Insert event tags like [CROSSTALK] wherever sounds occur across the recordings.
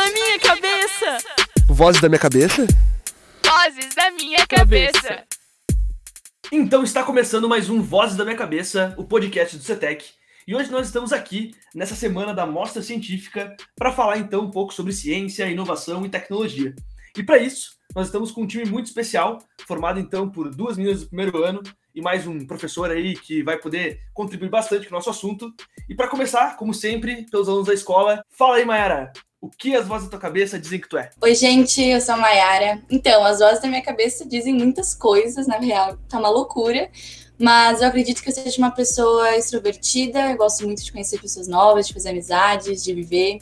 da minha cabeça. Vozes da minha cabeça? Vozes da minha cabeça. Então está começando mais um Vozes da Minha Cabeça, o podcast do CETEC. E hoje nós estamos aqui nessa semana da Mostra Científica para falar então um pouco sobre ciência, inovação e tecnologia. E para isso, nós estamos com um time muito especial, formado então por duas meninas do primeiro ano e mais um professor aí que vai poder contribuir bastante com o nosso assunto. E para começar, como sempre, pelos alunos da escola, fala aí, Mayara, o que as vozes da tua cabeça dizem que tu é? Oi, gente, eu sou a Mayara. Então, as vozes da minha cabeça dizem muitas coisas, na real, tá uma loucura. Mas eu acredito que eu seja uma pessoa extrovertida, eu gosto muito de conhecer pessoas novas, de fazer amizades, de viver.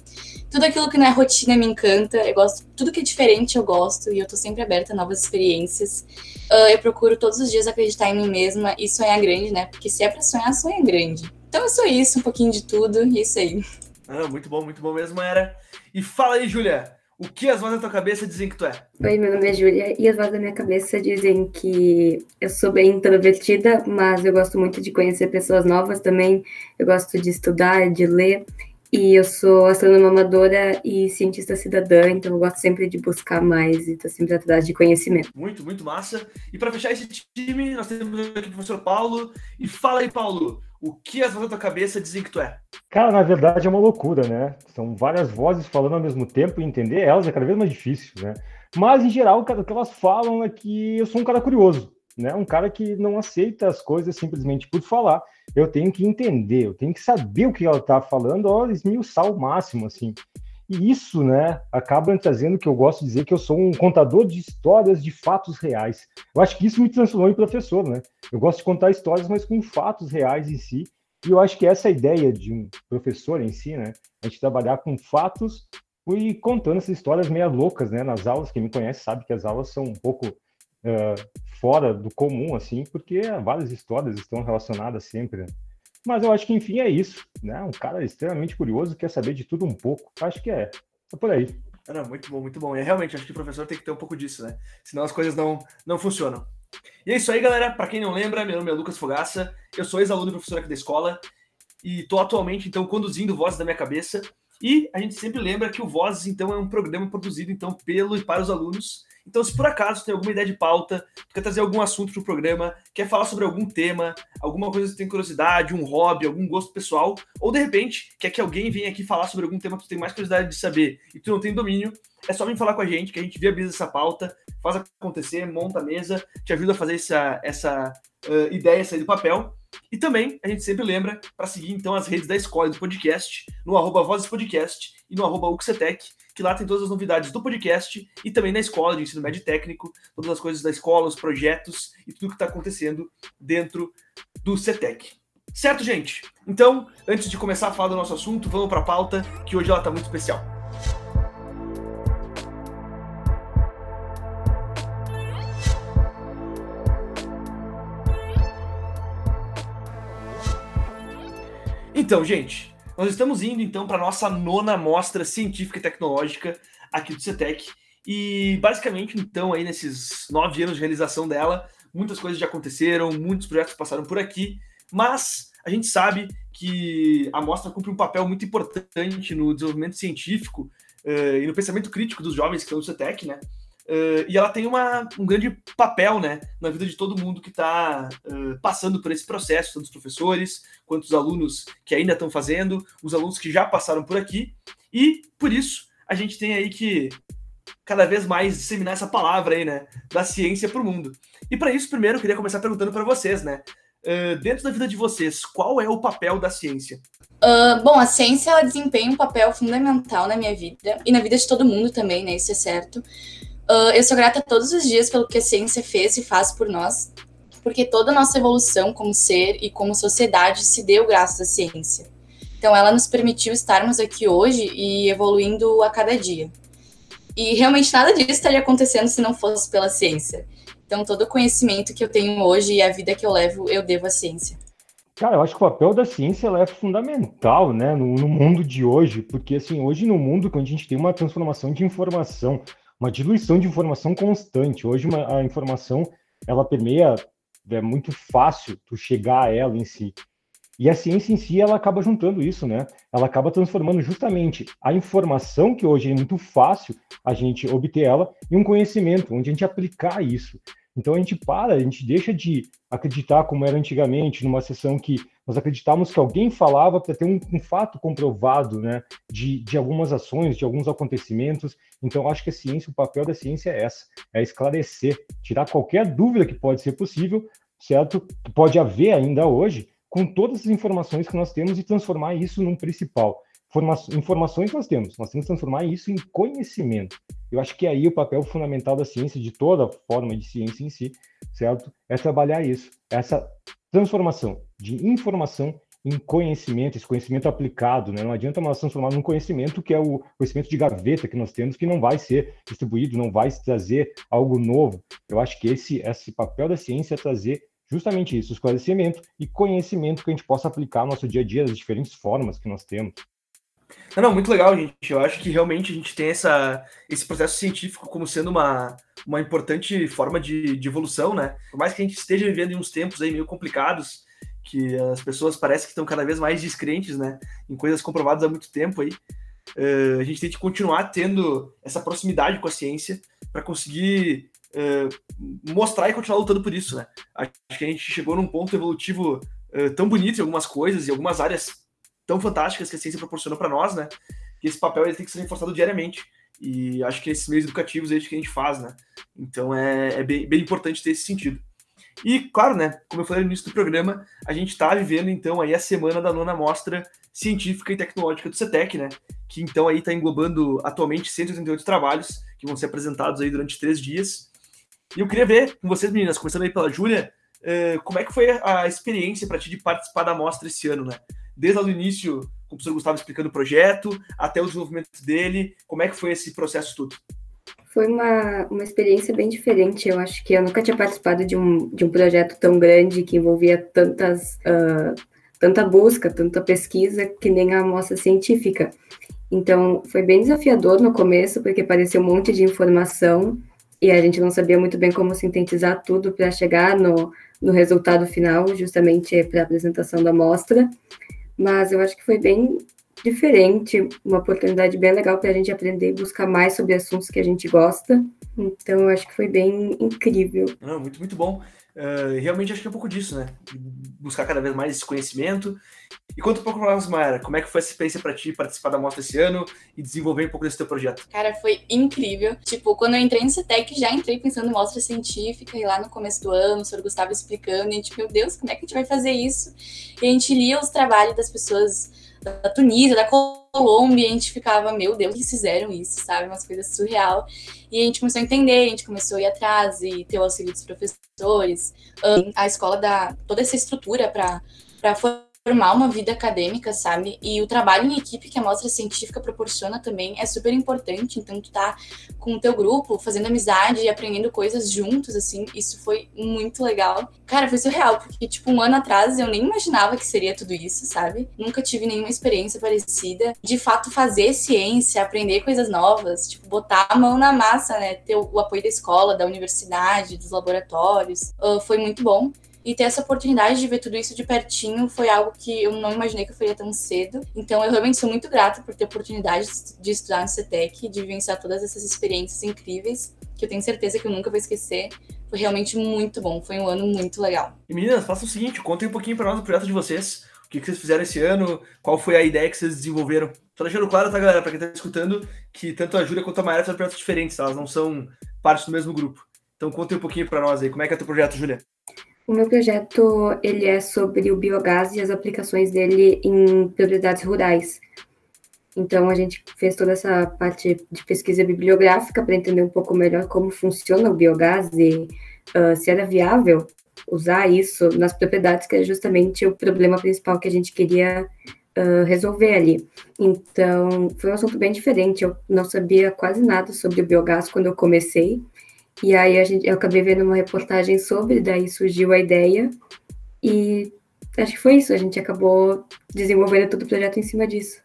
Tudo aquilo que não é rotina me encanta, eu gosto, tudo que é diferente eu gosto e eu tô sempre aberta a novas experiências. Uh, eu procuro todos os dias acreditar em mim mesma e sonhar grande, né? Porque se é pra sonhar, sonha grande. Então eu sou isso, um pouquinho de tudo, e é isso aí. Ah, muito bom, muito bom mesmo, era. E fala aí, Júlia, o que as vozes da tua cabeça dizem que tu é? Oi, meu nome é Júlia e as vozes da minha cabeça dizem que eu sou bem introvertida, mas eu gosto muito de conhecer pessoas novas também. Eu gosto de estudar, de ler. E eu sou astrônoma amadora e cientista cidadã, então eu gosto sempre de buscar mais e estou sempre atrás de conhecimento. Muito, muito massa. E para fechar esse time, nós temos aqui o professor Paulo. E fala aí, Paulo, o que as vozes da tua cabeça dizem que tu é? Cara, na verdade é uma loucura, né? São várias vozes falando ao mesmo tempo e entender elas é cada vez mais difícil, né? Mas, em geral, o que elas falam é que eu sou um cara curioso, né? Um cara que não aceita as coisas simplesmente por falar. Eu tenho que entender, eu tenho que saber o que ela está falando, ó, esmiuçar o máximo, assim. E isso, né, acaba trazendo que eu gosto de dizer que eu sou um contador de histórias de fatos reais. Eu acho que isso me transformou em professor, né? Eu gosto de contar histórias, mas com fatos reais em si. E eu acho que essa é ideia de um professor em si, né? A gente trabalhar com fatos e contando essas histórias meio loucas, né? Nas aulas, quem me conhece sabe que as aulas são um pouco uh, fora do comum, assim, porque várias histórias estão relacionadas sempre, né? Mas eu acho que, enfim, é isso. Né? Um cara extremamente curioso, quer saber de tudo um pouco. Acho que é. É por aí. Não, muito bom, muito bom. E realmente, acho que o professor tem que ter um pouco disso, né? Senão as coisas não, não funcionam. E é isso aí, galera. Para quem não lembra, meu nome é Lucas Fogaça. Eu sou ex-aluno e professor aqui da escola. E estou atualmente, então, conduzindo Vozes da Minha Cabeça. E a gente sempre lembra que o Vozes, então, é um programa produzido, então, pelo e para os alunos. Então, se por acaso tem alguma ideia de pauta, quer trazer algum assunto para o programa, quer falar sobre algum tema, alguma coisa que tem curiosidade, um hobby, algum gosto pessoal, ou de repente quer que alguém venha aqui falar sobre algum tema que tu tem mais curiosidade de saber e tu não tem domínio, é só vir falar com a gente, que a gente viabiliza essa pauta, faz acontecer, monta a mesa, te ajuda a fazer essa, essa uh, ideia sair do papel. E também a gente sempre lembra para seguir então as redes da escola do podcast, no arroba Vozes Podcast e no arroba Uxetec, que lá tem todas as novidades do podcast e também na escola de ensino médio técnico, todas as coisas da escola, os projetos e tudo que está acontecendo dentro do CETEC. Certo, gente? Então, antes de começar a falar do nosso assunto, vamos para a pauta, que hoje ela está muito especial. Então, gente, nós estamos indo então para nossa nona mostra científica e tecnológica aqui do CETEC. E basicamente, então, aí nesses nove anos de realização dela, muitas coisas já aconteceram, muitos projetos passaram por aqui, mas a gente sabe que a mostra cumpre um papel muito importante no desenvolvimento científico uh, e no pensamento crítico dos jovens que estão no CETEC, né? Uh, e ela tem uma, um grande papel né, na vida de todo mundo que está uh, passando por esse processo, tanto os professores quanto os alunos que ainda estão fazendo, os alunos que já passaram por aqui. E por isso a gente tem aí que cada vez mais disseminar essa palavra aí, né, da ciência para o mundo. E para isso, primeiro, eu queria começar perguntando para vocês, né, uh, dentro da vida de vocês, qual é o papel da ciência? Uh, bom, a ciência ela desempenha um papel fundamental na minha vida e na vida de todo mundo também, né? Isso é certo. Uh, eu sou grata todos os dias pelo que a ciência fez e faz por nós, porque toda a nossa evolução como ser e como sociedade se deu graças à ciência. Então, ela nos permitiu estarmos aqui hoje e evoluindo a cada dia. E realmente nada disso estaria acontecendo se não fosse pela ciência. Então, todo o conhecimento que eu tenho hoje e a vida que eu levo, eu devo à ciência. Cara, eu acho que o papel da ciência é fundamental, né, no, no, mundo de hoje, porque assim, hoje no mundo, quando a gente tem uma transformação de informação, uma diluição de informação constante. Hoje uma, a informação ela permeia, é muito fácil tu chegar a ela em si. E a ciência em si, ela acaba juntando isso, né? Ela acaba transformando justamente a informação, que hoje é muito fácil a gente obter ela, em um conhecimento, onde a gente aplicar isso. Então a gente para, a gente deixa de acreditar como era antigamente, numa sessão que nós acreditávamos que alguém falava para ter um, um, fato comprovado, né, de, de algumas ações, de alguns acontecimentos. Então acho que a ciência, o papel da ciência é essa, é esclarecer, tirar qualquer dúvida que pode ser possível, certo? Que pode haver ainda hoje, com todas as informações que nós temos e transformar isso num principal. Forma informações nós temos, nós temos que transformar isso em conhecimento. Eu acho que aí o papel fundamental da ciência, de toda forma de ciência em si, certo? É trabalhar isso, essa transformação de informação em conhecimento, esse conhecimento aplicado, né? Não adianta nós transformar num conhecimento que é o conhecimento de gaveta que nós temos, que não vai ser distribuído, não vai trazer algo novo. Eu acho que esse, esse papel da ciência é trazer justamente isso, esclarecimento e conhecimento que a gente possa aplicar no nosso dia a dia, das diferentes formas que nós temos. Não, não, muito legal, gente. Eu acho que realmente a gente tem essa, esse processo científico como sendo uma, uma importante forma de, de evolução, né? Por mais que a gente esteja vivendo em uns tempos aí meio complicados, que as pessoas parecem que estão cada vez mais descrentes, né? Em coisas comprovadas há muito tempo aí. Uh, a gente tem que continuar tendo essa proximidade com a ciência para conseguir uh, mostrar e continuar lutando por isso, né? Acho que a gente chegou num ponto evolutivo uh, tão bonito em algumas coisas e algumas áreas tão fantásticas que a ciência proporciona para nós, né? Que esse papel ele tem que ser reforçado diariamente. E acho que esses meios educativos é isso que a gente faz, né? Então é, é bem, bem importante ter esse sentido. E, claro, né, como eu falei no início do programa, a gente está vivendo, então, aí a semana da nona mostra científica e tecnológica do CETEC, né, que, então, aí está englobando atualmente 188 trabalhos que vão ser apresentados aí durante três dias. E eu queria ver com vocês, meninas, começando aí pela Júlia, uh, como é que foi a experiência para ti de participar da mostra esse ano, né? Desde o início, com o professor Gustavo explicando o projeto, até o desenvolvimento dele. Como é que foi esse processo tudo? Foi uma, uma experiência bem diferente. Eu acho que eu nunca tinha participado de um, de um projeto tão grande que envolvia tantas, uh, tanta busca, tanta pesquisa, que nem a amostra científica. Então, foi bem desafiador no começo, porque parecia um monte de informação e a gente não sabia muito bem como sintetizar tudo para chegar no, no resultado final, justamente para a apresentação da amostra mas eu acho que foi bem diferente, uma oportunidade bem legal para a gente aprender e buscar mais sobre assuntos que a gente gosta. Então, eu acho que foi bem incrível. Não, muito, muito bom. Uh, realmente acho que é um pouco disso, né? Buscar cada vez mais esse conhecimento. E conta um pouco para nós, Mayara, como é que foi essa experiência para ti participar da mostra esse ano e desenvolver um pouco desse teu projeto? Cara, foi incrível. Tipo, quando eu entrei no CETEC, já entrei pensando em mostra científica, e lá no começo do ano, o senhor Gustavo explicando, e a gente, meu Deus, como é que a gente vai fazer isso? E a gente lia os trabalhos das pessoas da Tunísia, da Colômbia, e a gente ficava, meu Deus, eles fizeram isso, sabe? Umas coisas surreal. E a gente começou a entender, a gente começou a ir atrás e ter o auxílio dos professores, a escola dá toda essa estrutura para formar uma vida acadêmica, sabe? E o trabalho em equipe que a mostra científica proporciona também é super importante. Então, tu tá com o teu grupo, fazendo amizade e aprendendo coisas juntos, assim, isso foi muito legal. Cara, foi surreal, porque, tipo, um ano atrás eu nem imaginava que seria tudo isso, sabe? Nunca tive nenhuma experiência parecida. De fato, fazer ciência, aprender coisas novas, tipo, botar a mão na massa, né? Ter o apoio da escola, da universidade, dos laboratórios, foi muito bom. E ter essa oportunidade de ver tudo isso de pertinho foi algo que eu não imaginei que eu faria tão cedo. Então eu realmente sou muito grata por ter a oportunidade de estudar no CETEC, de vivenciar todas essas experiências incríveis, que eu tenho certeza que eu nunca vou esquecer. Foi realmente muito bom, foi um ano muito legal. E meninas, faça o seguinte, contem um pouquinho para nós do projeto de vocês. O que, vocês fizeram esse ano? Qual foi a ideia que vocês desenvolveram? Só deixando claro, tá, galera, para quem tá escutando, que tanto a Júlia quanto a Mayara fizeram projetos diferentes, tá? elas não são parte do mesmo grupo. Então contem um pouquinho para nós aí, como é que é o teu projeto, Júlia? O meu projeto ele é sobre o biogás e as aplicações dele em propriedades rurais. Então a gente fez toda essa parte de pesquisa bibliográfica para entender um pouco melhor como funciona o biogás e uh, se era viável usar isso nas propriedades, que é justamente o problema principal que a gente queria uh, resolver ali. Então foi um assunto bem diferente. Eu não sabia quase nada sobre o biogás quando eu comecei. E aí a gente, eu acabei vendo uma reportagem sobre, daí surgiu a ideia e acho que foi isso, a gente acabou desenvolvendo todo o projeto em cima disso.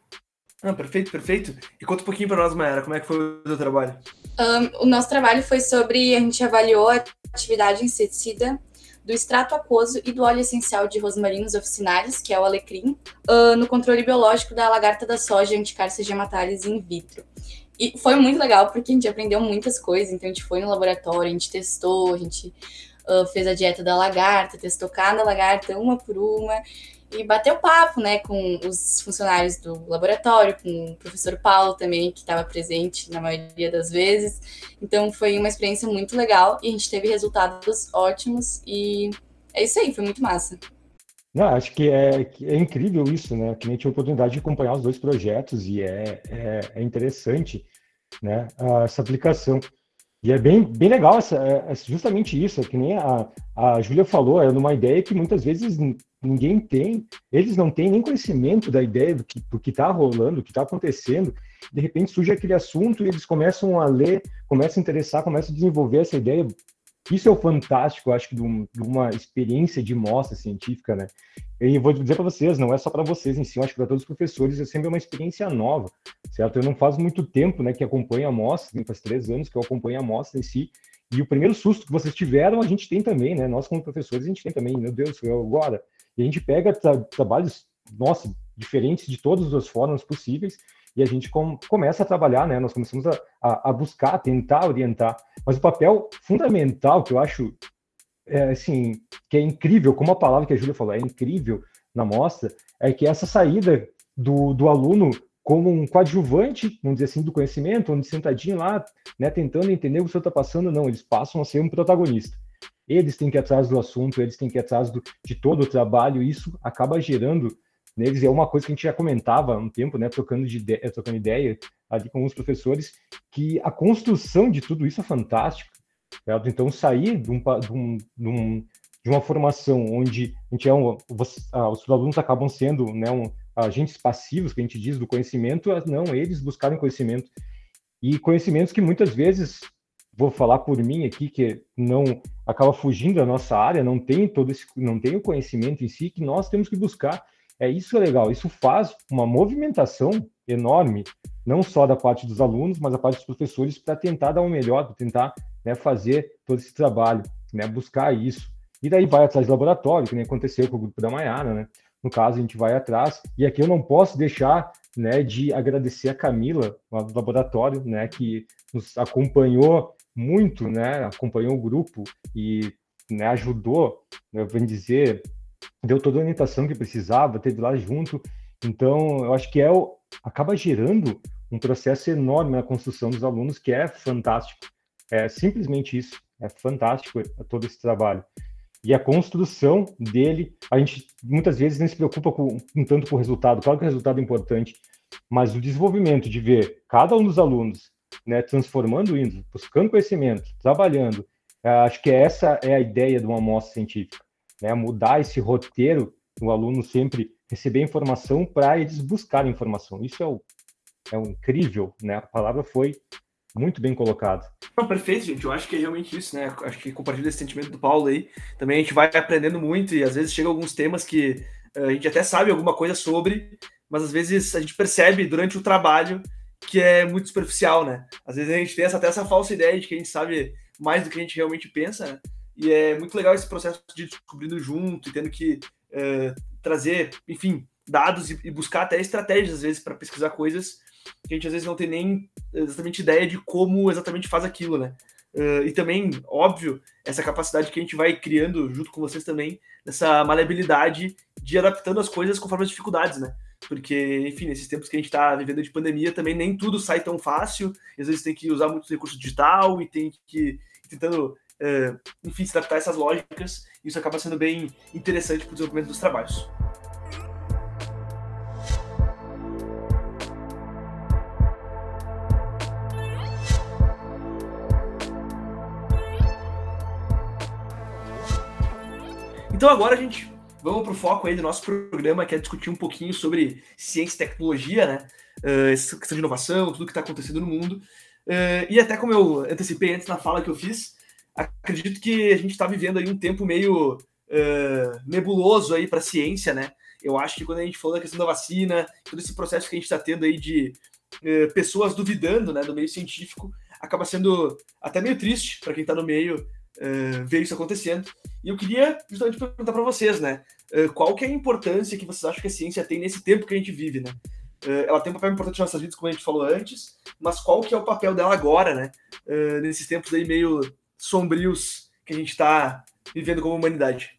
Ah, perfeito, perfeito. E conta um pouquinho para nós, Mayara, como é que foi o seu trabalho? Um, o nosso trabalho foi sobre, a gente avaliou a atividade inseticida do extrato aquoso e do óleo essencial de rosmarinos officinalis, que é o alecrim, uh, no controle biológico da lagarta da soja anticárcia gematalis in vitro. E foi muito legal porque a gente aprendeu muitas coisas, então a gente foi no laboratório, a gente testou, a gente uh, fez a dieta da lagarta, testou cada lagarta uma por uma, e bateu papo, né, com os funcionários do laboratório, com o professor Paulo também, que estava presente na maioria das vezes. Então foi uma experiência muito legal e a gente teve resultados ótimos e é isso aí, foi muito massa. Não, acho que é, é incrível isso, né? Que a gente tive a oportunidade de acompanhar os dois projetos e é, é, é interessante, né? Essa aplicação. E é bem, bem legal essa, é, é justamente isso, é que nem a, a Júlia falou, é numa ideia que muitas vezes ninguém tem, eles não têm nem conhecimento da ideia do que está rolando, do que está acontecendo. De repente surge aquele assunto e eles começam a ler, começam a interessar, começam a desenvolver essa ideia. Isso é o fantástico, acho que, de, um, de uma experiência de mostra científica, né? E vou dizer para vocês, não é só para vocês em si, eu acho que para todos os professores é sempre uma experiência nova, certo? Eu não faz muito tempo, né, que acompanho a mostra, faz três anos que eu acompanho a mostra em si, e o primeiro susto que vocês tiveram, a gente tem também, né? Nós, como professores, a gente tem também. Meu Deus, agora e a gente pega tra trabalhos, nossa, diferentes de todas as formas possíveis, e a gente com, começa a trabalhar, né? Nós começamos a, a, a, buscar, tentar orientar. Mas o papel fundamental que eu acho, é, assim, que é incrível, como a palavra que a Júlia falou, é incrível na mostra, é que essa saída do, do aluno como um coadjuvante, vamos dizer assim, do conhecimento, onde sentadinho lá, né, tentando entender o que o senhor está passando, não, eles passam a ser um protagonista eles têm que ir atrás do assunto, eles têm que ir atrás do, de todo o trabalho, e isso acaba gerando neles, é uma coisa que a gente já comentava há um tempo, né, trocando, de ideia, trocando ideia ali com os professores, que a construção de tudo isso é fantástica. Certo? Então, sair de, um, de, um, de, um, uma formação onde a gente é um, os alunos acabam sendo né, um, agentes passivos, que a gente diz, do conhecimento, não, eles buscarem conhecimento. E conhecimentos que muitas vezes vou falar por mim aqui, que não acaba fugindo da nossa área, não tem todo esse, não tem o conhecimento em si que nós temos que buscar. É isso é legal, isso faz uma movimentação enorme, não só da parte dos alunos, mas da parte dos professores para tentar dar o um melhor, para tentar né, fazer todo esse trabalho, né, buscar isso. E daí vai atrás do laboratório, que nem aconteceu com o grupo da Maiara, né? No caso, a gente vai atrás, e aqui eu não posso deixar né, de agradecer a Camila, lá do laboratório, né, que nos acompanhou muito, né, acompanhou o grupo e né, ajudou, né, vem dizer, deu toda a orientação que precisava, teve lá junto. Então, eu acho que é o, acaba gerando um processo enorme na construção dos alunos que é fantástico. É simplesmente isso, é fantástico todo esse trabalho. E a construção dele, a gente muitas vezes não se preocupa com, tanto com o resultado, claro que o resultado é importante, mas o desenvolvimento de ver cada um dos alunos né, transformando indo, buscando conhecimento, trabalhando. É, acho que essa é a ideia de uma amostra científica, né, mudar esse roteiro, o aluno sempre receber informação para eles buscarem informação. Isso é o, é o incrível, né? A palavra foi muito bem colocada. Não, perfeito, gente. Eu acho que é realmente isso, né? Acho que compartilho esse sentimento do Paulo aí. Também a gente vai aprendendo muito e às vezes chega alguns temas que uh, a gente até sabe alguma coisa sobre, mas às vezes a gente percebe durante o trabalho que é muito superficial, né? Às vezes a gente tem essa, até essa falsa ideia de que a gente sabe mais do que a gente realmente pensa, né? E é muito legal esse processo de descobrindo junto e tendo que é, trazer, enfim, dados e, e, buscar até estratégias, às vezes, para pesquisar coisas que a gente às vezes não tem nem exatamente ideia de como exatamente faz aquilo, né? Uh, e também, óbvio, essa capacidade que a gente vai criando junto com vocês também, dessa maleabilidade de adaptando as coisas conforme as dificuldades, né? porque, enfim, nesses tempos que a gente está vivendo de pandemia, também nem tudo sai tão fácil, às vezes tem que usar muito recurso digital e tem que ir tentando, é, enfim, se adaptar a essas lógicas, isso acaba sendo bem interessante para o desenvolvimento dos trabalhos. Então agora a gente vamos para o foco aí do nosso programa, que é discutir um pouquinho sobre ciência e tecnologia, né? Uh, essa questão de inovação, tudo que está acontecendo no mundo. Uh, e até como eu antecipei antes na fala que eu fiz, acredito que a gente está vivendo aí um tempo meio uh, nebuloso aí para a ciência, né? Eu acho que quando a gente falou da questão da vacina, todo esse processo que a gente está tendo aí de pessoas duvidando, né, do meio científico, acaba sendo até meio triste para quem está no meio ver isso acontecendo. E eu queria justamente perguntar para vocês, né? Uh, qual que é a importância que vocês acham que a ciência tem nesse tempo que a gente vive, né? Uh, ela tem um papel importante nas nossas vidas, como a gente falou antes, mas qual que é o papel dela agora, né? Uh, nesses tempos aí meio sombrios que a gente está vivendo como humanidade.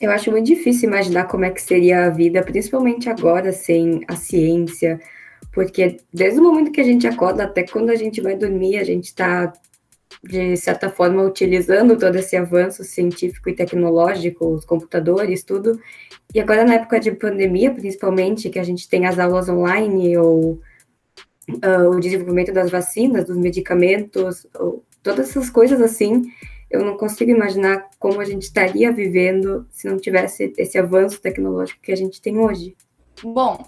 Eu acho muito difícil imaginar como é que seria a vida, principalmente agora, sem a ciência, porque desde o momento que a gente acorda até quando a gente vai dormir, a gente está, de certa forma, utilizando todo esse avanço científico e tecnológico, os computadores, tudo. E agora, na época de pandemia, principalmente, que a gente tem as aulas online ou uh, o desenvolvimento das vacinas, dos medicamentos, todas essas coisas assim, eu não consigo imaginar como a gente estaria vivendo se não tivesse esse avanço tecnológico que a gente tem hoje. Bom,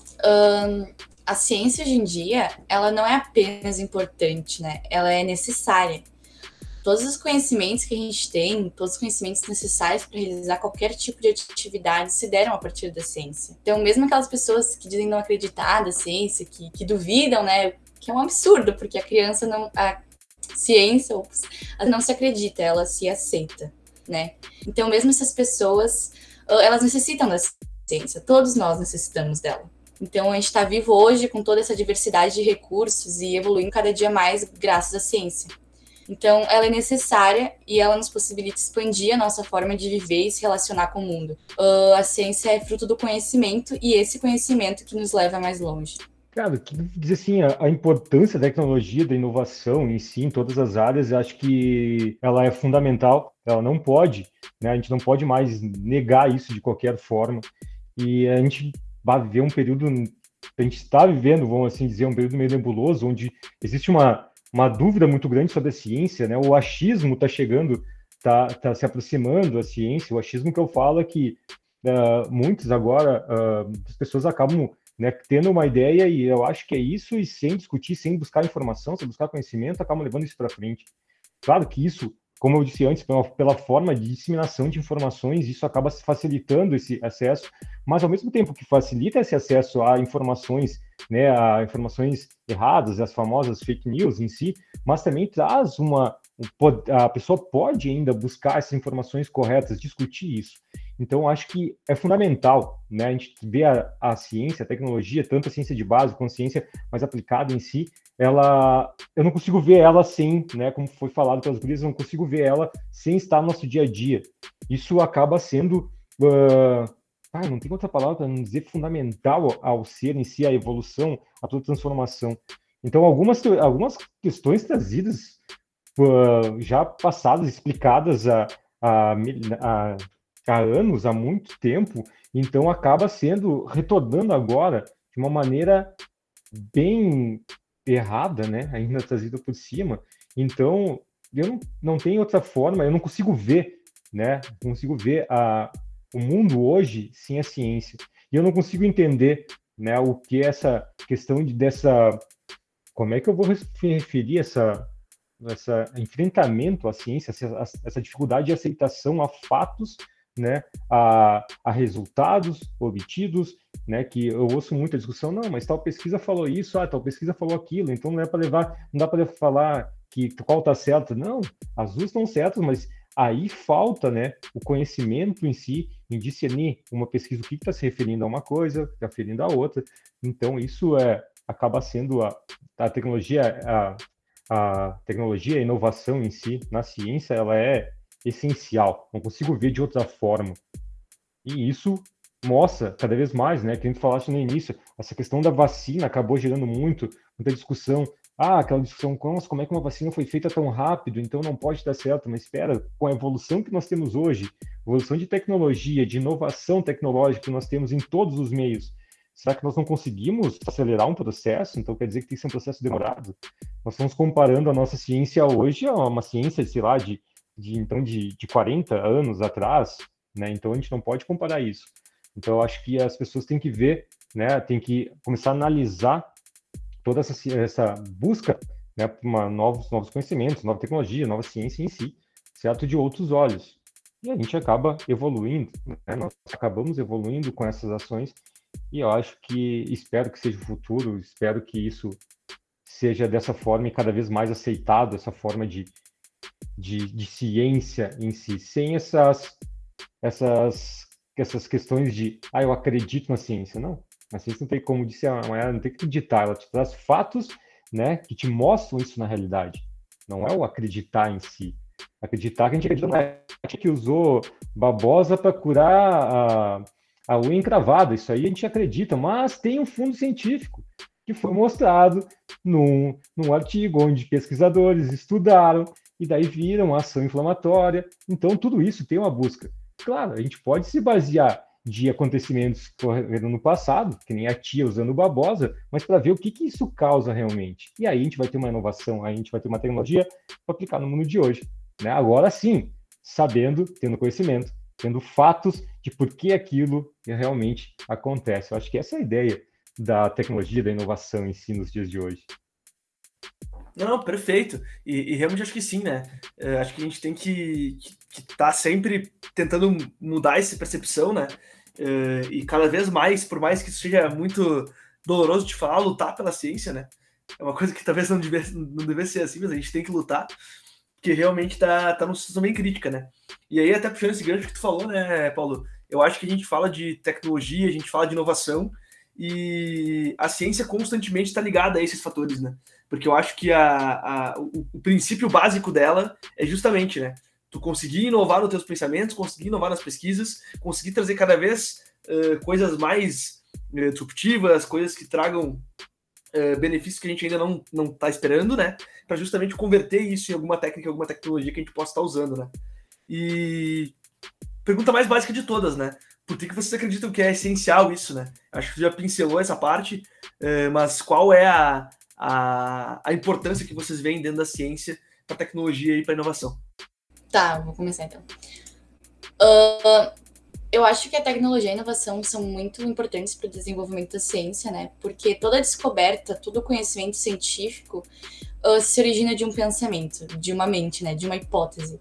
a ciência hoje em dia, ela não é apenas importante, né? Ela é necessária. Todos os conhecimentos que a gente tem, todos os conhecimentos necessários para realizar qualquer tipo de atividade se deram a partir da ciência. Então, mesmo aquelas pessoas que dizem não acreditar da ciência, que, que duvidam, né? Que é um absurdo, porque a criança não. A ciência, ela não se acredita, ela se aceita, né? Então, mesmo essas pessoas, elas necessitam da ciência, todos nós necessitamos dela. Então, a gente está vivo hoje com toda essa diversidade de recursos e evoluindo cada dia mais graças à ciência. Então, ela é necessária e ela nos possibilita expandir a nossa forma de viver e se relacionar com o mundo. Uh, a ciência é fruto do conhecimento e esse conhecimento que nos leva mais longe. Cara, dizer assim, a, a, importância da tecnologia, da inovação em si, em todas as áreas, eu acho que ela é fundamental, ela não pode, né? A gente não pode mais negar isso de qualquer forma. E a gente vai viver um período, a gente está vivendo, vamos assim dizer, um período meio nebuloso, onde existe uma, uma dúvida muito grande sobre a ciência, né? O achismo está chegando, está tá se aproximando da ciência. O achismo que eu falo é que uh, muitos agora, uh, as pessoas acabam né, tendo uma ideia, e eu acho que é isso, e sem discutir, sem buscar informação, sem buscar conhecimento, acabam levando isso para frente. Claro que isso, como eu disse antes, pela, pela, forma de disseminação de informações, isso acaba facilitando esse acesso, mas ao mesmo tempo que facilita esse acesso a informações, né, a informações erradas, as famosas fake news em si, mas também traz uma. A pessoa pode ainda buscar essas informações corretas, discutir isso. Então, acho que é fundamental, né? A gente vê a, a, ciência, a tecnologia, tanto a ciência de base quanto a ciência mais aplicada em si, ela, eu não consigo ver ela sem, né? Como foi falado pelas gurias, eu não consigo ver ela sem estar no nosso dia a dia. Isso acaba sendo, uh, ah, não tem outra palavra para não dizer fundamental ao ser em si, a evolução, a toda transformação. Então, algumas, algumas questões trazidas, uh, já passadas, explicadas a, a, a há anos, há muito tempo, então acaba sendo, retornando agora de uma maneira bem errada, né? Ainda trazida por cima. Então, eu não, não tenho outra forma, eu não consigo ver, né? Não consigo ver a, o mundo hoje sem a ciência. E eu não consigo entender, né, o que é essa questão de dessa como é que eu vou referir essa essa enfrentamento à ciência, essa, essa dificuldade de aceitação a fatos né, a, a resultados obtidos, né, que eu ouço muita discussão, não, mas tal pesquisa falou isso, ah, tal pesquisa falou aquilo, então não é para levar, não dá para falar que qual está certo, não, as duas estão certas, mas aí falta, né, o conhecimento em si, em discernir uma pesquisa o que está se referindo a uma coisa, está referindo a outra, então isso é acaba sendo a, a tecnologia, a, a tecnologia, a inovação em si na ciência, ela é essencial. Não consigo ver de outra forma. E isso mostra cada vez mais, né? Que a gente falasse no início, essa questão da vacina acabou gerando muito, muita discussão. Ah, aquela discussão, como é que uma vacina foi feita tão rápido, então não pode dar certo. Mas espera, com a evolução que nós temos hoje, evolução de tecnologia, de inovação tecnológica que nós temos em todos os meios, será que nós não conseguimos acelerar um processo? Então quer dizer que tem que ser um processo demorado? Nós estamos comparando a nossa ciência hoje a uma ciência, sei lá, de de então de, de 40 anos atrás, né? Então a gente não pode comparar isso. Então eu acho que as pessoas têm que ver, né? Tem que começar a analisar toda essa, essa busca, né? Por uma, novos novos conhecimentos, nova tecnologia, nova ciência em si, certo? De outros olhos. E a gente acaba evoluindo, né? Nós acabamos evoluindo com essas ações e eu acho que espero que seja o futuro, espero que isso seja dessa forma e cada vez mais aceitado essa forma de, de, de ciência em si, sem essas essas, essas questões de, ah, eu acredito na ciência. Não, a ciência não tem como dizer, ela não tem que acreditar, ela te traz fatos né, que te mostram isso na realidade. Não é o acreditar em si. Acreditar que a gente acredita na que usou babosa para curar a, a unha encravada. Isso aí a gente acredita, mas tem um fundo científico que foi mostrado num, num artigo onde pesquisadores estudaram e daí viram a ação inflamatória. Então, tudo isso tem uma busca. Claro, a gente pode se basear de acontecimentos que ocorreram no passado, que nem a tia usando babosa, mas para ver o que, que isso causa realmente. E aí a gente vai ter uma inovação, aí a gente vai ter uma tecnologia para aplicar no mundo de hoje. Né? Agora sim, sabendo, tendo conhecimento, tendo fatos de por que aquilo realmente acontece. Eu acho que essa é a ideia da tecnologia, da inovação em si nos dias de hoje. Não, perfeito. E, e realmente acho que sim, né? Uh, acho que a gente tem que estar tá sempre tentando mudar essa percepção, né? Uh, e cada vez mais, por mais que isso seja muito doloroso de falar, lutar pela ciência, né? É uma coisa que talvez não devesse, não devesse ser assim, mas a gente tem que lutar, porque realmente tá, tá numa situação bem crítica, né? E aí, até puxando esse gancho que tu falou, né, Paulo? Eu acho que a gente fala de tecnologia, a gente fala de inovação, e a ciência constantemente está ligada a esses fatores, né? Porque eu acho que a, a o, o, princípio básico dela é justamente, né? Tu conseguir inovar nos teus pensamentos, conseguir inovar nas pesquisas, conseguir trazer cada vez uh, coisas mais uh, disruptivas, coisas que tragam uh, benefícios que a gente ainda não não está esperando, né? Para justamente converter isso em alguma técnica, alguma tecnologia que a gente possa estar tá usando, né? E pergunta mais básica de todas, né? Por que, que vocês acreditam que é essencial isso, né? Acho que você já pincelou essa parte, eh, mas qual é a, a, a importância que vocês veem dentro da ciência para tecnologia e para inovação? Tá, vou começar então. Uh, eu acho que a tecnologia e a inovação são muito importantes para o desenvolvimento da ciência, né? Porque toda descoberta, todo conhecimento científico uh, se origina de um pensamento, de uma mente, né? De uma hipótese.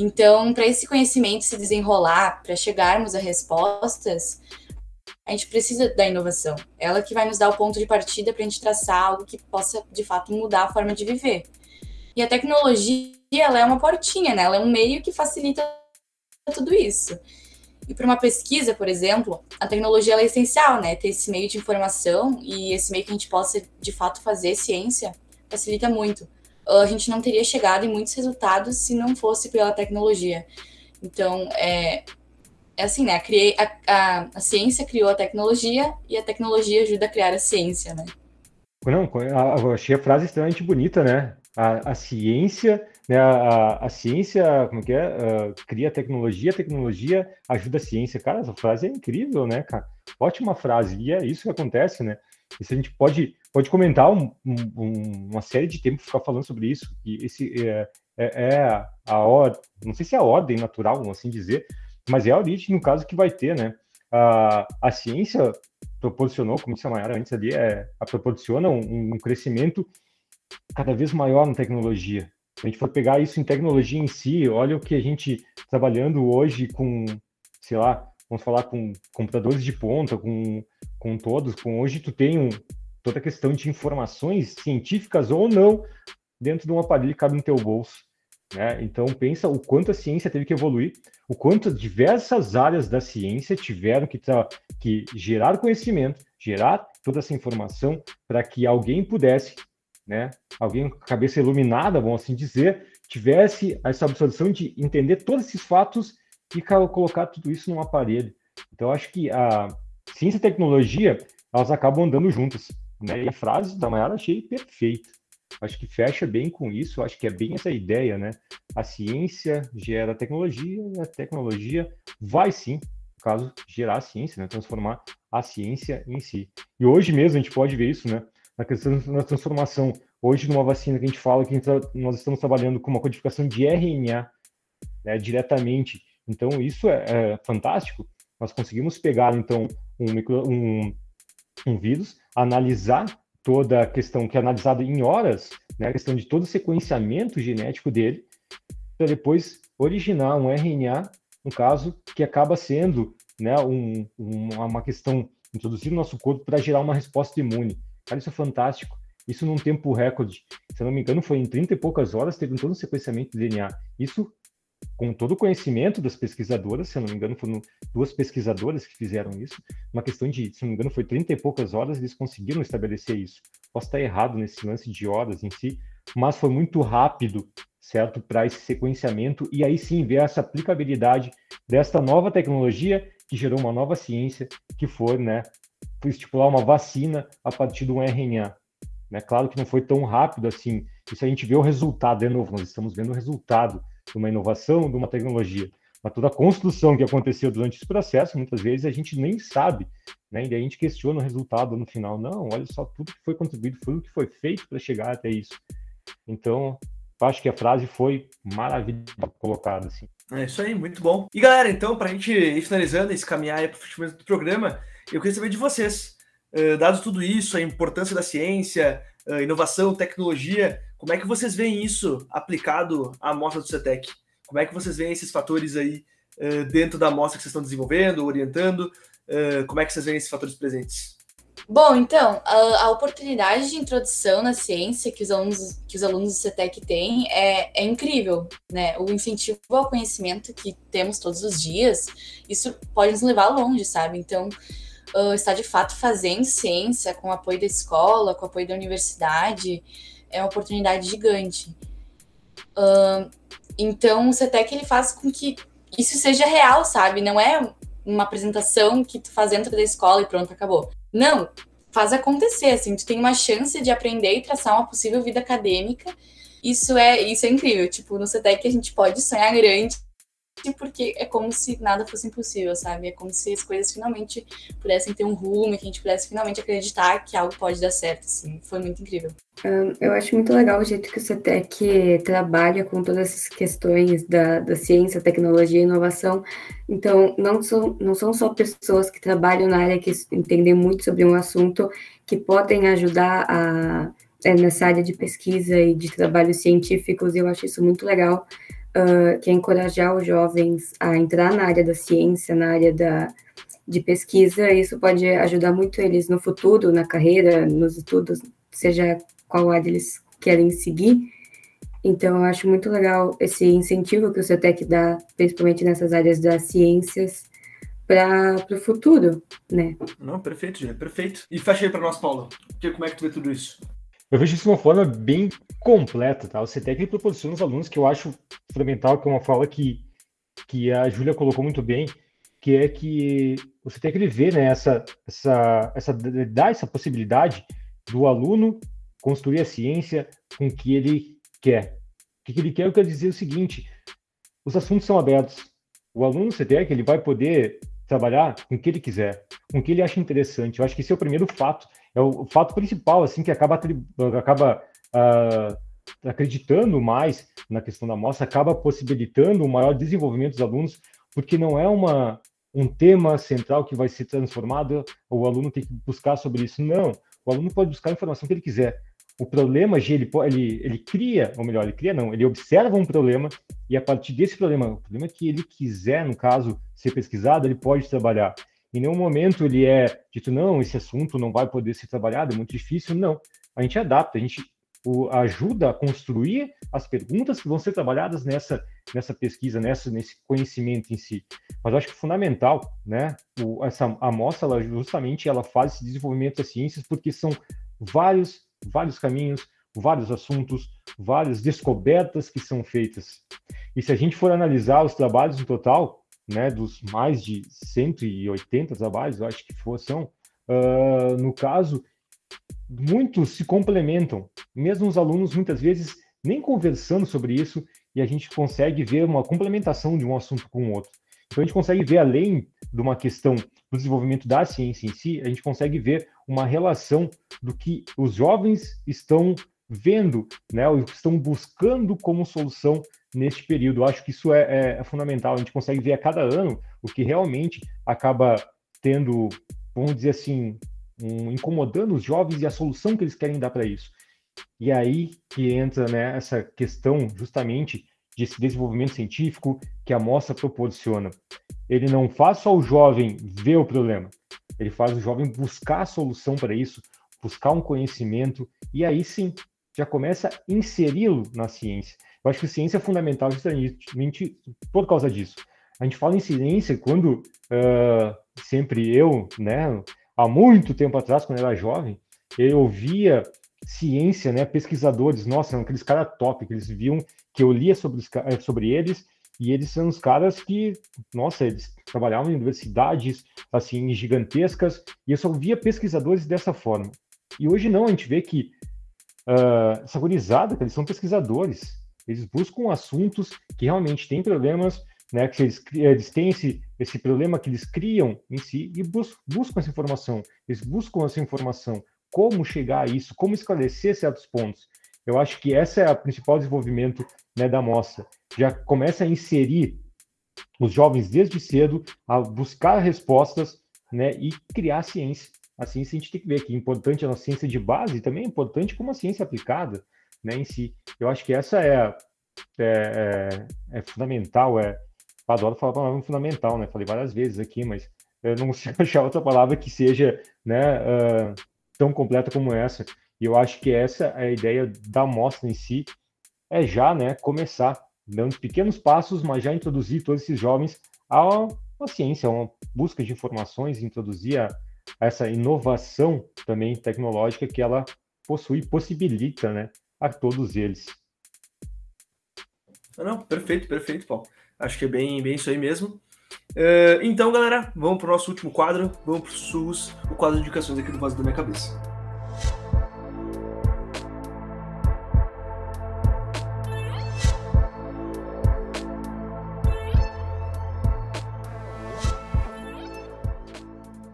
Então, para esse conhecimento se desenrolar, para chegarmos a respostas, a gente precisa da inovação. Ela que vai nos dar o ponto de partida para a gente traçar algo que possa, de fato, mudar a forma de viver. E a tecnologia, ela é uma portinha, né? Ela é um meio que facilita tudo isso. E para uma pesquisa, por exemplo, a tecnologia é essencial, né? Ter esse meio de informação e esse meio que a gente possa, de fato, fazer ciência facilita muito a gente não teria chegado em muitos resultados se não fosse pela tecnologia. Então, é, é assim, né? A, a, a, ciência criou a tecnologia e a tecnologia ajuda a criar a ciência, né? Não, eu achei a frase extremamente bonita, né? A, a ciência, né? A, a, ciência, como que é? Uh, cria a tecnologia, a tecnologia ajuda a ciência. Cara, essa frase é incrível, né, cara? Ótima frase. E é isso que acontece, né? Isso a gente pode, pode comentar um, um, uma série de tempo ficar falando sobre isso. E esse é, é, é a ordem, não sei se é a ordem natural, assim dizer, mas é a origem, no caso, que vai ter, né? A, a ciência proporcionou, como disse a Mayara antes ali, é, a proporciona um, um crescimento cada vez maior na tecnologia. Se a gente for pegar isso em tecnologia em si, olha o que a gente trabalhando hoje com, sei lá, vamos falar com computadores de ponta, com com todos, com hoje tu tem um, toda a questão de informações científicas ou não dentro de um aparelho que cabe no teu bolso. Né? Então pensa o quanto a ciência teve que evoluir, o quanto diversas áreas da ciência tiveram que, que gerar conhecimento, gerar toda essa informação para que alguém pudesse, né, alguém com cabeça iluminada, vamos assim dizer, tivesse essa absorção de entender todos esses fatos e colocar tudo isso num aparelho. Então acho que a ciência e tecnologia, elas acabam andando juntas. Né? E a frase da Mayara achei perfeita. Acho que fecha bem com isso, acho que é bem essa ideia, né? A ciência gera tecnologia e a tecnologia vai sim, no caso, gerar a ciência, né? transformar a ciência em si. E hoje mesmo a gente pode ver isso, né? Na questão da transformação. Hoje, numa vacina que a gente fala que nós estamos trabalhando com uma codificação de RNA né, diretamente. Então, isso é, é fantástico. Nós conseguimos pegar, então, um, micro, um, um vírus, analisar toda a questão que é analisada em horas, né, a questão de todo o sequenciamento genético dele, para depois originar um RNA, no caso, que acaba sendo né, um, uma questão introduzida no nosso corpo para gerar uma resposta imune. Cara, isso é fantástico. Isso num tempo recorde. Se eu não me engano, foi em 30 e poucas horas, teve todo um sequenciamento de DNA. Isso com todo o conhecimento das pesquisadoras, se eu não me engano, foram duas pesquisadoras que fizeram isso, uma questão de, se não me engano, foi 30 e poucas horas, eles conseguiram estabelecer isso. Posso estar errado nesse lance de horas em si, mas foi muito rápido, certo, para esse sequenciamento, e aí sim ver essa aplicabilidade desta nova tecnologia que gerou uma nova ciência, que foi, né, estipular uma vacina a partir do RNA. Né? Claro que não foi tão rápido assim, isso a gente vê o resultado, de novo, nós estamos vendo o resultado de uma inovação, de uma tecnologia. Mas toda a construção que aconteceu durante esse processo, muitas vezes a gente nem sabe, né? E a gente questiona o resultado no final. Não, olha só, tudo que foi contribuído foi o que foi feito para chegar até isso. Então, acho que a frase foi maravilhosa colocada, assim. É isso aí, muito bom. E galera, então, para a gente ir finalizando esse caminhar para o fechamento do programa, eu queria saber de vocês. Uh, dado tudo isso, a importância da ciência, uh, inovação, tecnologia, como é que vocês veem isso aplicado à amostra do CETEC? Como é que vocês veem esses fatores aí uh, dentro da amostra que vocês estão desenvolvendo, orientando? Uh, como é que vocês veem esses fatores presentes? Bom, então, a, a, oportunidade de introdução na ciência que os alunos, que os alunos do CETEC têm é, é incrível, né? O incentivo ao conhecimento que temos todos os dias, isso pode nos levar longe, sabe? Então, uh, estar de fato fazendo ciência com o apoio da escola, com o apoio da universidade, é uma oportunidade gigante. Uh, então, o CETEC ele faz com que isso seja real, sabe? Não é uma apresentação que tu faz dentro da escola e pronto, acabou. Não, faz acontecer, assim, tu tem uma chance de aprender e traçar uma possível vida acadêmica. Isso é, isso é incrível. Tipo, no CETEC a gente pode sonhar grande porque é como se nada fosse impossível, sabe? É como se as coisas finalmente pudessem ter um rumo, que a gente pudesse finalmente acreditar que algo pode dar certo, assim. Foi muito incrível. eu acho muito legal o jeito que o CETEC trabalha com todas essas questões da, da ciência, tecnologia e inovação. Então, não são, não são só pessoas que trabalham na área que entendem muito sobre um assunto que podem ajudar a, é, nessa área de pesquisa e de trabalhos científicos, e eu acho isso muito legal uh, que é encorajar os jovens a entrar na área da ciência, na área da, de pesquisa. Isso pode ajudar muito eles no futuro, na carreira, nos estudos, seja qual área eles querem seguir. Então, eu acho muito legal esse incentivo que o CETEC dá, principalmente nessas áreas das ciências, para o futuro, né? Não, perfeito, Julia, perfeito. E fecha aí para nós, Paulo. Como é que tu vê tudo isso? Eu vejo isso de uma forma bem completa, tá? O CETEC proporciona os alunos que eu acho fundamental, que é uma fala que, que a Júlia colocou muito bem, que é que o CETEC ele vê né, essa, essa, essa, dá essa possibilidade do aluno construir a ciência com o que ele quer. O que ele quer, eu quero dizer o seguinte, os assuntos são abertos. O aluno CETEC ele vai poder trabalhar com o que ele quiser, com o que ele acha interessante. Eu acho que esse é o primeiro fato é o fato principal, assim, que acaba, acaba uh, acreditando mais na questão da amostra, acaba possibilitando um maior desenvolvimento dos alunos, porque não é uma, um tema central que vai ser transformado, o aluno tem que buscar sobre isso. Não, o aluno pode buscar a informação que ele quiser. O problema, ele, ele, ele cria, ou melhor, ele cria não, ele observa um problema e a partir desse problema, o problema que ele quiser, no caso, ser pesquisado, ele pode trabalhar. Em nenhum momento ele é dito, não, esse assunto não vai poder ser trabalhado, é muito difícil. Não. A gente adapta, a gente ajuda a construir as perguntas que vão ser trabalhadas nessa, nessa pesquisa, nessa, nesse conhecimento em si. Mas eu acho que é fundamental, né? O, essa amostra, ela, justamente, ela faz esse desenvolvimento das ciências porque são vários, vários caminhos, vários assuntos, várias descobertas que são feitas. E se a gente for analisar os trabalhos no total, né, dos mais de 180 trabalhos, eu acho que for, são, uh, no caso, muitos se complementam, mesmo os alunos muitas vezes nem conversando sobre isso, e a gente consegue ver uma complementação de um assunto com o outro. Então a gente consegue ver além de uma questão do desenvolvimento da ciência em si, a gente consegue ver uma relação do que os jovens estão vendo, né, ou estão buscando como solução neste período. Eu acho que isso é, é, é, fundamental. A gente consegue ver a cada ano o que realmente acaba tendo, vamos dizer assim, um, incomodando os jovens e a solução que eles querem dar para isso. E aí que entra né, essa questão justamente desse desenvolvimento científico que a mostra proporciona. Ele não faz só o jovem ver o problema, ele faz o jovem buscar a solução para isso, buscar um conhecimento, e aí sim já começa a inseri-lo na ciência Eu acho que ciência é fundamental justamente por causa disso. A gente fala em ciência quando uh, sempre eu, né, há muito tempo atrás, quando eu era jovem, eu ouvia ciência, né, pesquisadores, nossa, aqueles caras top, que eles viam que eu lia sobre, os, eh, sobre eles, e eles são os caras que, nossa, eles trabalhavam em universidades, assim, gigantescas, e eu só via pesquisadores dessa forma. E hoje não, a gente vê que uh, essa eles são pesquisadores, eles buscam assuntos que realmente têm problemas, né, que eles, eles têm esse, esse problema que eles criam em si e bus, buscam essa informação. Eles buscam essa informação, como chegar a isso, como esclarecer certos pontos. Eu acho que esse é o principal desenvolvimento né, da mostra. Já começa a inserir os jovens desde cedo a buscar respostas né, e criar ciência. A ciência a gente tem que ver que é importante a ciência de base também é importante como a ciência aplicada né, em si. Eu acho que essa é, é, é, é fundamental, é, adoro falar a palavra fundamental, né? Falei várias vezes aqui, mas eu não [LAUGHS] sei achar outra palavra que seja né, uh, tão completa como essa. E eu acho que essa é a ideia da mostra em si, é já né, começar, dando pequenos passos, mas já introduzir todos esses jovens a uma ciência, a uma busca de informações, introduzir a essa inovação também tecnológica que ela possui, possibilita né, a todos eles. Não, perfeito, perfeito, Paulo. Acho que é bem, bem isso aí mesmo. Uh, então, galera, vamos para o nosso último quadro. Vamos para o SUS, o quadro de indicações aqui do Vaso da Minha Cabeça.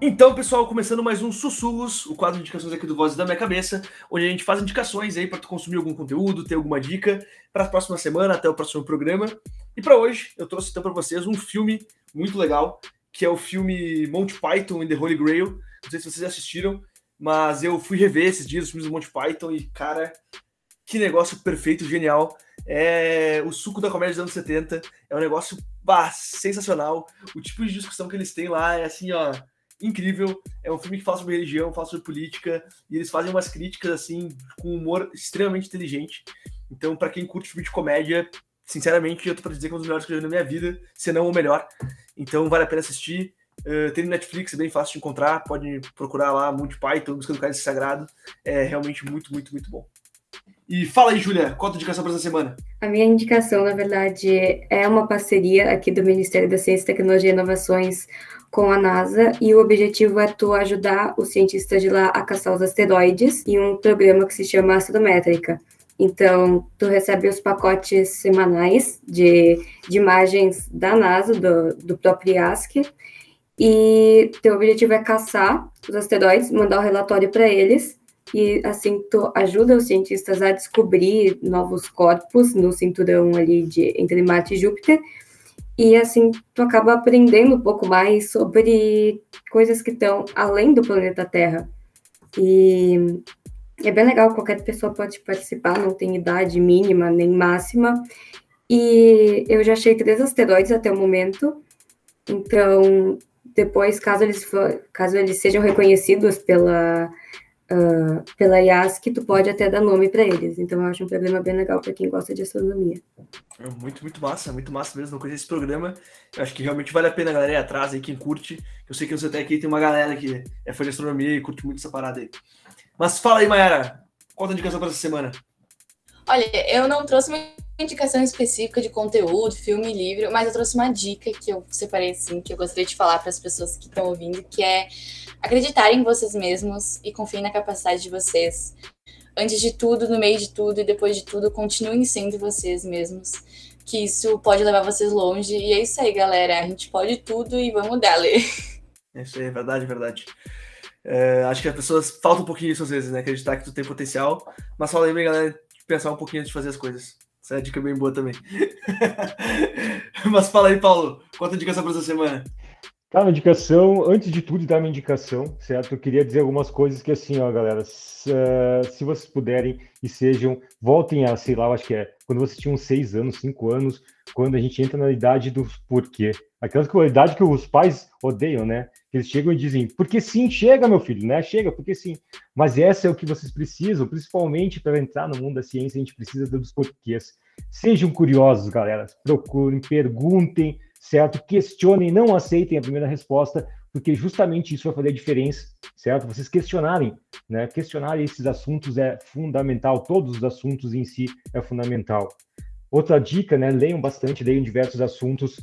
Então, pessoal, começando mais um Sussurros, o quadro de indicações aqui do Vozes da Minha Cabeça, onde a gente faz indicações aí para tu consumir algum conteúdo, ter alguma dica para a próxima semana, até o próximo programa. E para hoje, eu trouxe então para vocês um filme muito legal, que é o filme Monty Python and the Holy Grail. Não sei se vocês assistiram, mas eu fui rever esses dias os filmes do Monty Python e, cara, que negócio perfeito, genial. É o suco da comédia dos anos 70. É um negócio bah, sensacional. O tipo de discussão que eles têm lá é assim, ó incrível. É um filme que fala sobre religião, fala sobre política, e eles fazem umas críticas assim com humor extremamente inteligente. Então, para quem curte filme de comédia, sinceramente, eu tô para dizer que é um dos melhores que eu já vi na minha vida, se não o melhor. Então, vale a pena assistir. Uh, tem no Netflix, é bem fácil de encontrar. Pode procurar lá Monty Python, Busca do Cálice Sagrado. É realmente muito, muito, muito bom. E fala aí, Júlia, qual a tua indicação para essa semana? A minha indicação, na verdade, é uma parceria aqui do Ministério da Ciência, Tecnologia e Inovações com a NASA e o objetivo é tu ajudar os cientistas de lá a caçar os asteroides em um programa que se chama Astrométrica. Então, tu recebe os pacotes semanais de, de imagens da NASA, do, do próprio IASC, e teu objetivo é caçar os asteroides, mandar o relatório para eles, e assim tu ajuda os cientistas a descobrir novos corpos no cinturão ali de entre Marte e Júpiter, e assim, tu acaba aprendendo um pouco mais sobre coisas que estão além do planeta Terra. E é bem legal, qualquer pessoa pode participar, não tem idade mínima nem máxima. E eu já achei três asteroides até o momento. Então, depois, caso eles, for, caso eles sejam reconhecidos pela uh, pela IASC, tu pode até dar nome para eles. Então eu acho um programa bem legal para quem gosta de astronomia. É muito, muito massa, muito massa mesmo. Não conhecer esse programa. Eu acho que realmente vale a pena a galera ir atrás aí, quem curte. Eu sei que você até aqui tem uma galera que é fã de astronomia e curte muito essa parada aí. Mas fala aí, Mayara, qual a indicação para essa semana? Olha, eu não trouxe uma indicação específica de conteúdo, filme, livro, mas eu trouxe uma dica que eu separei assim, que eu gostaria de falar para as pessoas que estão ouvindo, que é acreditarem em vocês mesmos e confiem na capacidade de vocês. Antes de tudo, no meio de tudo e depois de tudo, continuem sendo vocês mesmos. Que isso pode levar vocês longe. E é isso aí, galera. A gente pode tudo e vamos dali. É isso aí, verdade, verdade. É, acho que as pessoas falta um pouquinho isso às vezes, né? Acreditar que tu tem potencial. Mas só lembrem, galera, de pensar um pouquinho antes de fazer as coisas. Essa é dica bem boa também. [LAUGHS] mas fala aí, Paulo. Qual a indicação para essa semana? Tá, uma indicação, antes de tudo dar minha indicação, certo? Eu queria dizer algumas coisas que assim, ó, galera, se, uh, se vocês puderem e sejam, voltem a, sei lá, eu acho que é, quando vocês tinham seis anos, cinco anos, quando a gente entra na idade do porquê. Aquela idade que os pais odeiam, né? Eles chegam e dizem, porque sim, chega, meu filho, né? Chega, porque sim. Mas essa é o que vocês precisam, principalmente para entrar no mundo da ciência, a gente precisa dos porquês. Sejam curiosos, galera. Procurem, perguntem, certo? Questionem, não aceitem a primeira resposta, porque justamente isso vai fazer a diferença, certo? Vocês questionarem, né? Questionarem esses assuntos é fundamental, todos os assuntos em si é fundamental. Outra dica, né? Leiam bastante, leiam diversos assuntos,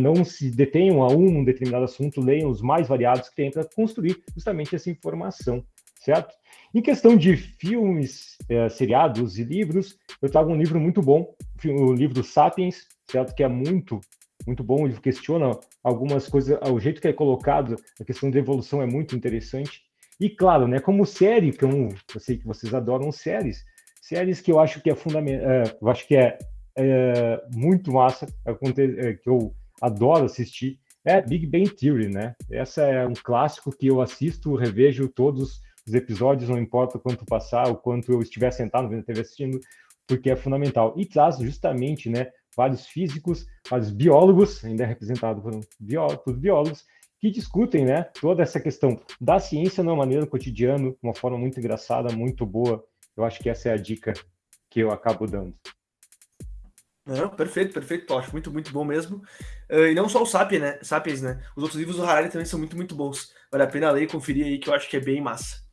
não se detenham a um determinado assunto, leiam os mais variados que tem para construir justamente essa informação, certo? Em questão de filmes, é, seriados e livros, eu trago um livro muito bom, o livro Sapiens, certo? Que é muito, muito bom, ele questiona algumas coisas, o jeito que é colocado, a questão da evolução é muito interessante. E claro, né, como série, que eu, eu sei que vocês adoram séries, séries que eu acho que é fundamental, eu acho que é, é muito massa, é, que eu adoro assistir, é Big Bang Theory, né? Essa é um clássico que eu assisto, revejo todos os episódios, não importa quanto passar, o quanto eu estiver sentado vendo a TV assistindo, porque é fundamental. E traz justamente, né, vários físicos, vários biólogos, ainda é representado por, bió por biólogos, que discutem, né, toda essa questão da ciência de uma maneira cotidiana, uma forma muito engraçada, muito boa. Eu acho que essa é a dica que eu acabo dando. Não, perfeito, perfeito, Tosh. Muito, muito bom mesmo. Uh, e não só o Sapiens, né? Sapiens, né? Os outros livros do Harari também são muito, muito bons. Vale a pena ler e conferir aí, que eu acho que é bem massa.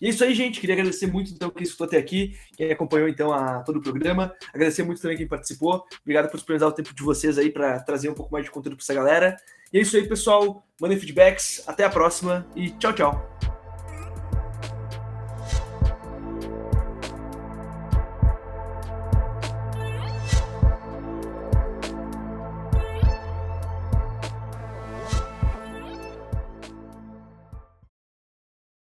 E é isso aí, gente. Queria agradecer muito então quem escutou até aqui, quem acompanhou então a, todo o programa. Agradecer muito também quem participou. Obrigado por disponibilizar o tempo de vocês aí para trazer um pouco mais de conteúdo para essa galera. E é isso aí, pessoal. Mandem feedbacks. Até a próxima e tchau, tchau.